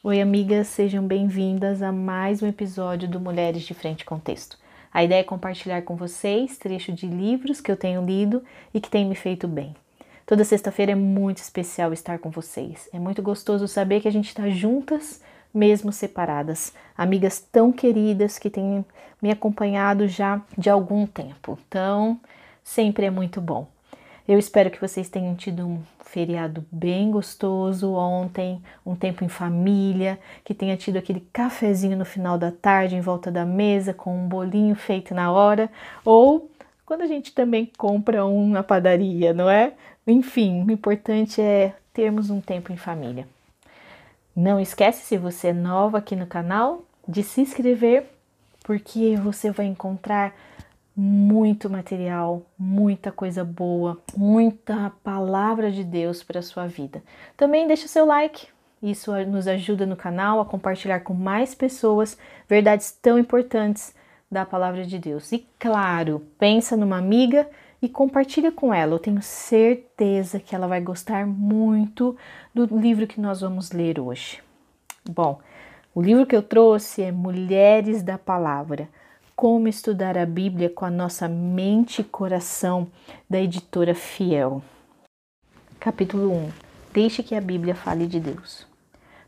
Oi, amigas, sejam bem-vindas a mais um episódio do Mulheres de Frente com Texto. A ideia é compartilhar com vocês trecho de livros que eu tenho lido e que têm me feito bem. Toda sexta-feira é muito especial estar com vocês. É muito gostoso saber que a gente está juntas, mesmo separadas. Amigas tão queridas que têm me acompanhado já de algum tempo. Então, sempre é muito bom. Eu espero que vocês tenham tido um feriado bem gostoso ontem, um tempo em família, que tenha tido aquele cafezinho no final da tarde em volta da mesa com um bolinho feito na hora, ou quando a gente também compra um na padaria, não é? Enfim, o importante é termos um tempo em família. Não esquece, se você é nova aqui no canal, de se inscrever, porque você vai encontrar muito material, muita coisa boa, muita palavra de Deus para a sua vida. Também deixa seu like, isso nos ajuda no canal a compartilhar com mais pessoas verdades tão importantes da palavra de Deus. E claro, pensa numa amiga e compartilha com ela. Eu tenho certeza que ela vai gostar muito do livro que nós vamos ler hoje. Bom, o livro que eu trouxe é Mulheres da Palavra como Estudar a Bíblia com a Nossa Mente e Coração, da editora Fiel. Capítulo 1 Deixe que a Bíblia fale de Deus.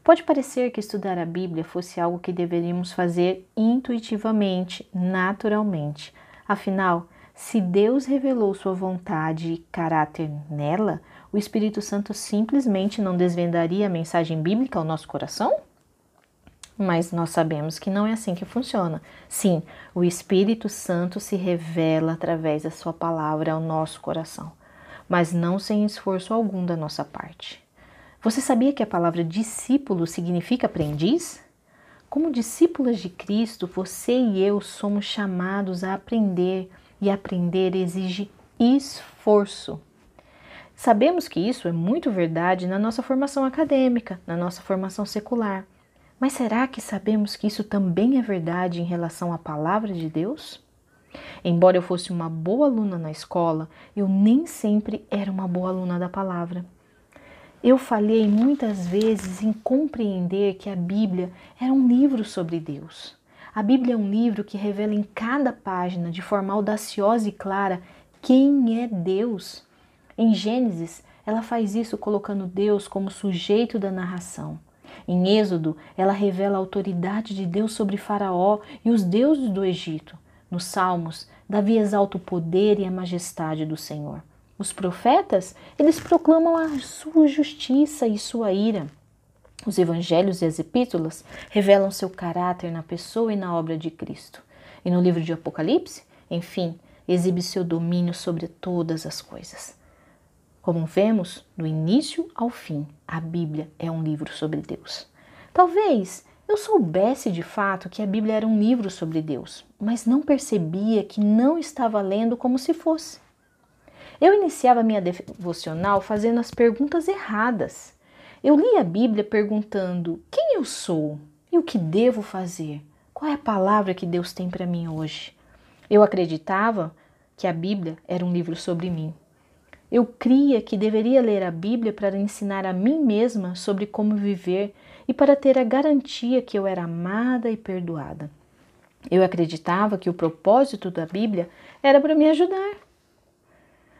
Pode parecer que estudar a Bíblia fosse algo que deveríamos fazer intuitivamente, naturalmente. Afinal, se Deus revelou sua vontade e caráter nela, o Espírito Santo simplesmente não desvendaria a mensagem bíblica ao nosso coração? Mas nós sabemos que não é assim que funciona. Sim, o Espírito Santo se revela através da Sua palavra ao nosso coração, mas não sem esforço algum da nossa parte. Você sabia que a palavra discípulo significa aprendiz? Como discípulas de Cristo, você e eu somos chamados a aprender, e aprender exige esforço. Sabemos que isso é muito verdade na nossa formação acadêmica, na nossa formação secular. Mas será que sabemos que isso também é verdade em relação à palavra de Deus? Embora eu fosse uma boa aluna na escola, eu nem sempre era uma boa aluna da palavra. Eu falhei muitas vezes em compreender que a Bíblia era um livro sobre Deus. A Bíblia é um livro que revela em cada página, de forma audaciosa e clara, quem é Deus. Em Gênesis, ela faz isso colocando Deus como sujeito da narração. Em Êxodo, ela revela a autoridade de Deus sobre Faraó e os deuses do Egito. Nos Salmos, Davi exalta o poder e a majestade do Senhor. Os profetas, eles proclamam a sua justiça e sua ira. Os evangelhos e as epístolas revelam seu caráter na pessoa e na obra de Cristo. E no livro de Apocalipse, enfim, exibe seu domínio sobre todas as coisas. Como vemos, do início ao fim, a Bíblia é um livro sobre Deus. Talvez eu soubesse de fato que a Bíblia era um livro sobre Deus, mas não percebia que não estava lendo como se fosse. Eu iniciava minha devocional fazendo as perguntas erradas. Eu li a Bíblia perguntando quem eu sou e o que devo fazer. Qual é a palavra que Deus tem para mim hoje? Eu acreditava que a Bíblia era um livro sobre mim, eu cria que deveria ler a Bíblia para ensinar a mim mesma sobre como viver e para ter a garantia que eu era amada e perdoada. Eu acreditava que o propósito da Bíblia era para me ajudar.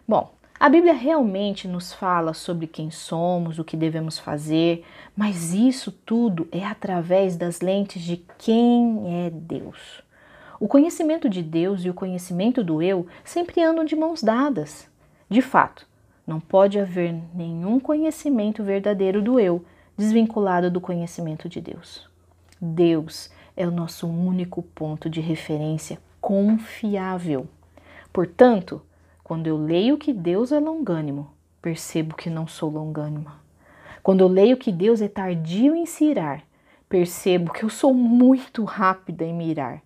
Bom, a Bíblia realmente nos fala sobre quem somos, o que devemos fazer, mas isso tudo é através das lentes de quem é Deus. O conhecimento de Deus e o conhecimento do eu sempre andam de mãos dadas. De fato, não pode haver nenhum conhecimento verdadeiro do eu desvinculado do conhecimento de Deus. Deus é o nosso único ponto de referência confiável. Portanto, quando eu leio que Deus é longânimo, percebo que não sou longânima. Quando eu leio que Deus é tardio em se irar, percebo que eu sou muito rápida em mirar.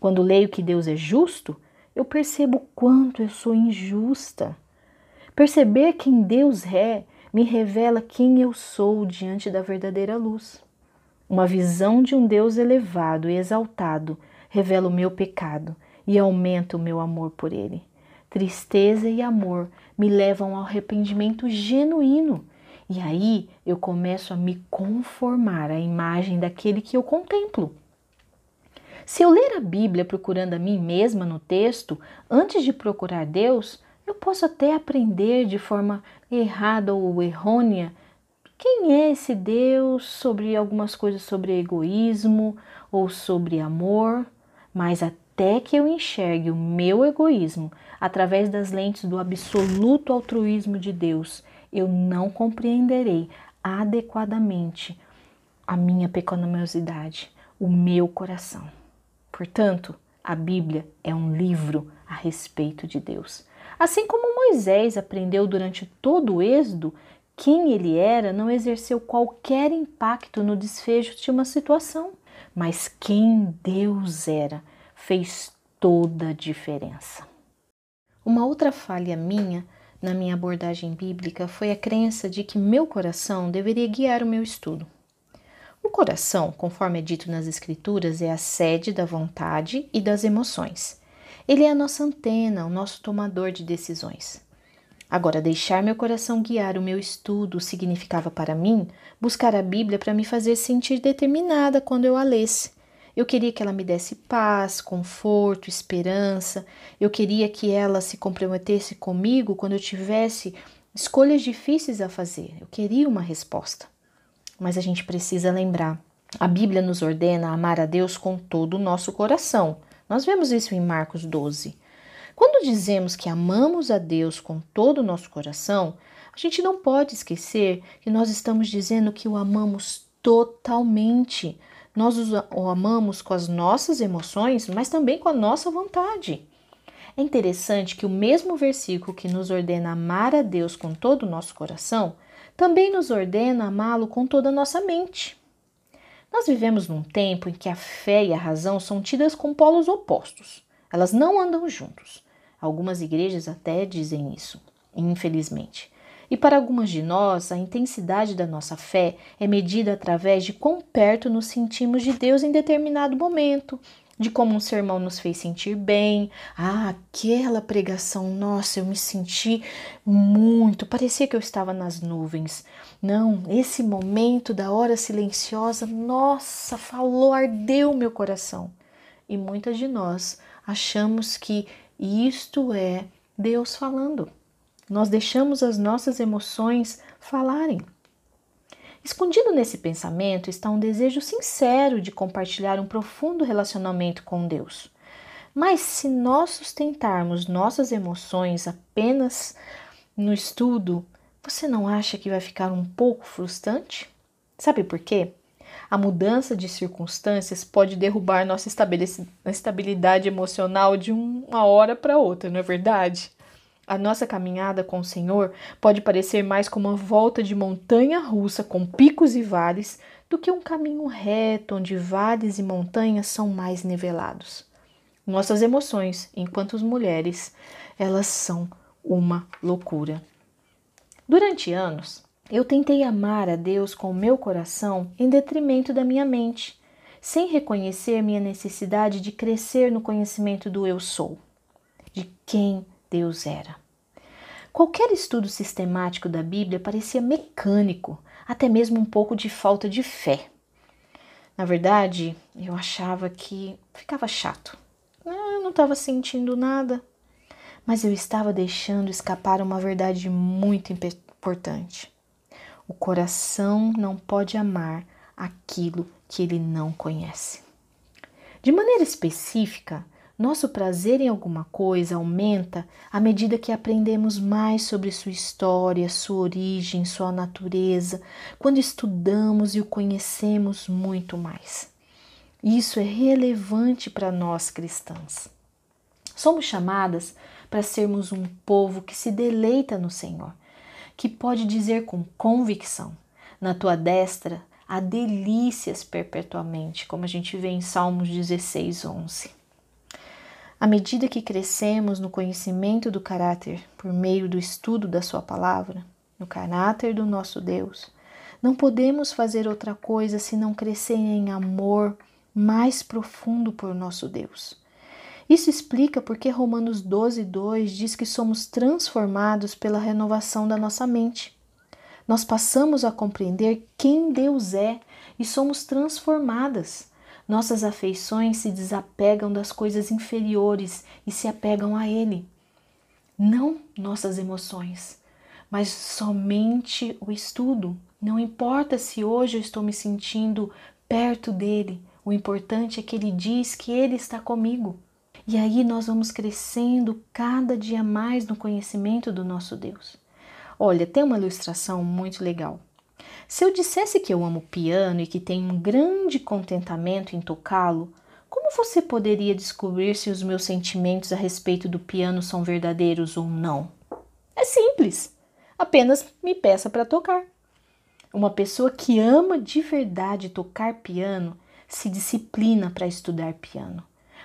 Quando leio que Deus é justo, eu percebo quanto eu sou injusta. Perceber quem Deus é me revela quem eu sou diante da verdadeira luz. Uma visão de um Deus elevado e exaltado revela o meu pecado e aumenta o meu amor por Ele. Tristeza e amor me levam ao arrependimento genuíno E aí eu começo a me conformar à imagem daquele que eu contemplo. Se eu ler a Bíblia procurando a mim mesma no texto, antes de procurar Deus, eu posso até aprender de forma errada ou errônea quem é esse Deus sobre algumas coisas sobre egoísmo ou sobre amor, mas até que eu enxergue o meu egoísmo através das lentes do absoluto altruísmo de Deus, eu não compreenderei adequadamente a minha pecaminosidade, o meu coração. Portanto, a Bíblia é um livro a respeito de Deus. Assim como Moisés aprendeu durante todo o Êxodo quem ele era, não exerceu qualquer impacto no desfecho de uma situação, mas quem Deus era fez toda a diferença. Uma outra falha minha na minha abordagem bíblica foi a crença de que meu coração deveria guiar o meu estudo. O coração, conforme é dito nas Escrituras, é a sede da vontade e das emoções. Ele é a nossa antena, o nosso tomador de decisões. Agora, deixar meu coração guiar o meu estudo significava para mim buscar a Bíblia para me fazer sentir determinada quando eu a lesse. Eu queria que ela me desse paz, conforto, esperança. Eu queria que ela se comprometesse comigo quando eu tivesse escolhas difíceis a fazer. Eu queria uma resposta mas a gente precisa lembrar. A Bíblia nos ordena amar a Deus com todo o nosso coração. Nós vemos isso em Marcos 12. Quando dizemos que amamos a Deus com todo o nosso coração, a gente não pode esquecer que nós estamos dizendo que o amamos totalmente. Nós o amamos com as nossas emoções, mas também com a nossa vontade. É interessante que o mesmo versículo que nos ordena amar a Deus com todo o nosso coração também nos ordena amá-lo com toda a nossa mente. Nós vivemos num tempo em que a fé e a razão são tidas como polos opostos. Elas não andam juntos. Algumas igrejas até dizem isso, infelizmente. E para algumas de nós, a intensidade da nossa fé é medida através de quão perto nos sentimos de Deus em determinado momento, de como um sermão nos fez sentir bem. Ah, aquela pregação, nossa, eu me senti muito, parecia que eu estava nas nuvens. Não, esse momento da hora silenciosa, nossa, falou, ardeu meu coração. E muitas de nós achamos que isto é Deus falando. Nós deixamos as nossas emoções falarem. Escondido nesse pensamento está um desejo sincero de compartilhar um profundo relacionamento com Deus. Mas se nós sustentarmos nossas emoções apenas no estudo, você não acha que vai ficar um pouco frustrante? Sabe por quê? A mudança de circunstâncias pode derrubar nossa estabilidade emocional de uma hora para outra, não é verdade? A nossa caminhada com o Senhor pode parecer mais como uma volta de montanha russa com picos e vales do que um caminho reto onde vales e montanhas são mais nivelados. Nossas emoções, enquanto mulheres, elas são uma loucura. Durante anos, eu tentei amar a Deus com o meu coração em detrimento da minha mente, sem reconhecer minha necessidade de crescer no conhecimento do eu sou, de quem Deus era. Qualquer estudo sistemático da Bíblia parecia mecânico, até mesmo um pouco de falta de fé. Na verdade, eu achava que ficava chato. Eu não estava sentindo nada, mas eu estava deixando escapar uma verdade muito importante. O coração não pode amar aquilo que ele não conhece. De maneira específica, nosso prazer em alguma coisa aumenta à medida que aprendemos mais sobre sua história, sua origem, sua natureza, quando estudamos e o conhecemos muito mais. Isso é relevante para nós cristãs. Somos chamadas para sermos um povo que se deleita no Senhor, que pode dizer com convicção: Na tua destra há delícias perpetuamente, como a gente vê em Salmos 16, 11. À medida que crescemos no conhecimento do caráter por meio do estudo da Sua palavra, no caráter do nosso Deus, não podemos fazer outra coisa senão crescer em amor mais profundo por nosso Deus. Isso explica porque Romanos 12, 2 diz que somos transformados pela renovação da nossa mente. nós passamos a compreender quem Deus é e somos transformadas. Nossas afeições se desapegam das coisas inferiores e se apegam a Ele. Não nossas emoções, mas somente o estudo. Não importa se hoje eu estou me sentindo perto dele, o importante é que ele diz que ele está comigo. E aí nós vamos crescendo cada dia mais no conhecimento do nosso Deus. Olha, tem uma ilustração muito legal. Se eu dissesse que eu amo piano e que tenho um grande contentamento em tocá-lo, como você poderia descobrir se os meus sentimentos a respeito do piano são verdadeiros ou não? É simples. Apenas me peça para tocar. Uma pessoa que ama de verdade tocar piano se disciplina para estudar piano,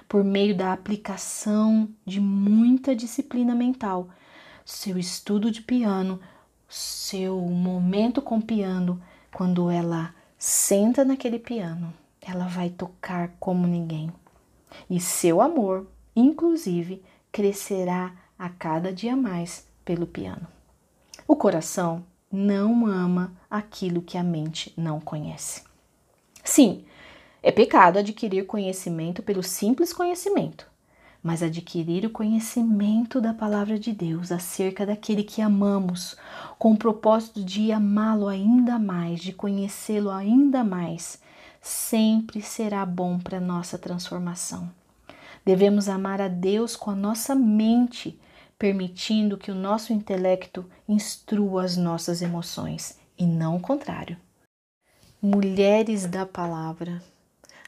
por meio da aplicação de muita disciplina mental. Seu estudo de piano, seu momento com piano, quando ela senta naquele piano, ela vai tocar como ninguém. E seu amor, inclusive, crescerá a cada dia mais pelo piano. O coração não ama aquilo que a mente não conhece. Sim, é pecado adquirir conhecimento pelo simples conhecimento, mas adquirir o conhecimento da palavra de Deus acerca daquele que amamos, com o propósito de amá-lo ainda mais, de conhecê-lo ainda mais, sempre será bom para nossa transformação. Devemos amar a Deus com a nossa mente, permitindo que o nosso intelecto instrua as nossas emoções e não o contrário. Mulheres da palavra,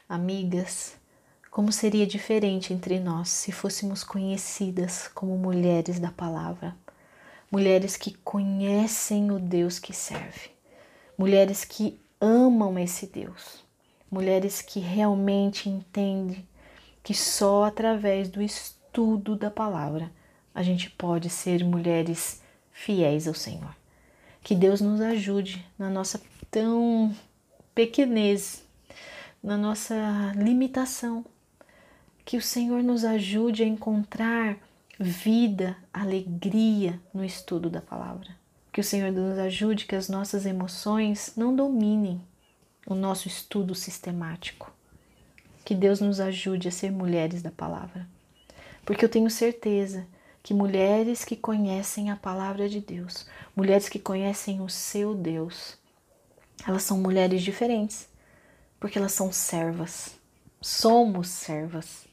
amigas, como seria diferente entre nós se fôssemos conhecidas como mulheres da palavra, mulheres que conhecem o Deus que serve, mulheres que amam esse Deus, mulheres que realmente entendem que só através do estudo da palavra a gente pode ser mulheres fiéis ao Senhor. Que Deus nos ajude na nossa tão pequenez na nossa limitação. Que o Senhor nos ajude a encontrar vida, alegria no estudo da palavra. Que o Senhor nos ajude que as nossas emoções não dominem o nosso estudo sistemático. Que Deus nos ajude a ser mulheres da palavra. Porque eu tenho certeza que mulheres que conhecem a palavra de Deus, mulheres que conhecem o seu Deus, elas são mulheres diferentes porque elas são servas. Somos servas,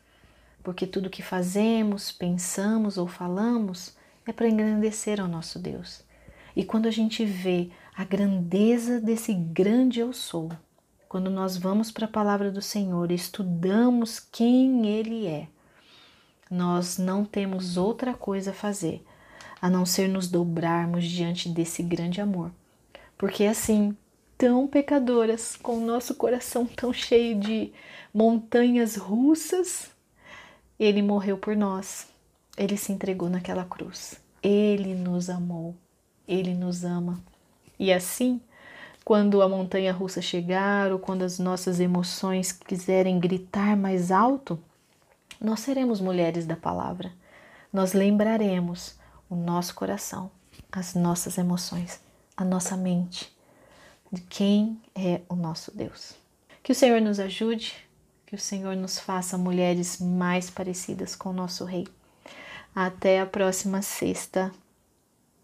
porque tudo que fazemos, pensamos ou falamos é para engrandecer ao nosso Deus. E quando a gente vê a grandeza desse grande eu sou, quando nós vamos para a palavra do Senhor e estudamos quem Ele é, nós não temos outra coisa a fazer a não ser nos dobrarmos diante desse grande amor. Porque assim, tão pecadoras, com o nosso coração tão cheio de montanhas russas, ele morreu por nós. Ele se entregou naquela cruz. Ele nos amou. Ele nos ama. E assim, quando a montanha russa chegar ou quando as nossas emoções quiserem gritar mais alto, nós seremos mulheres da palavra. Nós lembraremos o nosso coração, as nossas emoções, a nossa mente de quem é o nosso Deus. Que o Senhor nos ajude, que o Senhor nos faça mulheres mais parecidas com o nosso Rei. Até a próxima sexta.